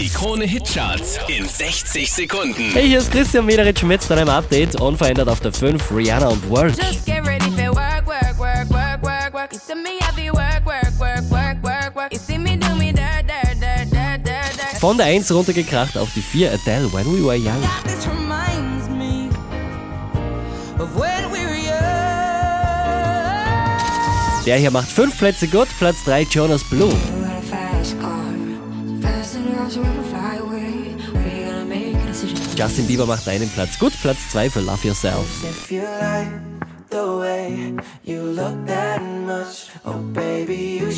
Die Krone Hitcharts in 60 Sekunden. Hey, hier ist Christian Mederitsch mit deinem Update. Unverändert auf der 5, Rihanna und Work. Just get ready for work, work, work, work, work, work. You see me heavy work, work, work, work, work, work. You see me do me dirt, dirt, dirt, dirt, dirt, dirt. Von der 1 runtergekracht auf die 4, Adele, When We Were Young. This reminds me of when we were young. Der hier macht 5 Plätze gut, Platz 3, Jonas Blue. Justin Bieber macht einen Platz gut, Platz 2 für Love Yourself. You like much, oh baby, you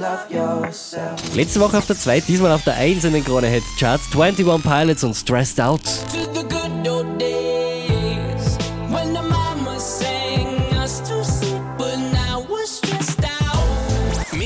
love yourself. Letzte Woche auf der 2, diesmal auf der 1 in den Krone Hit Charts, 21 Pilots und Stressed Out.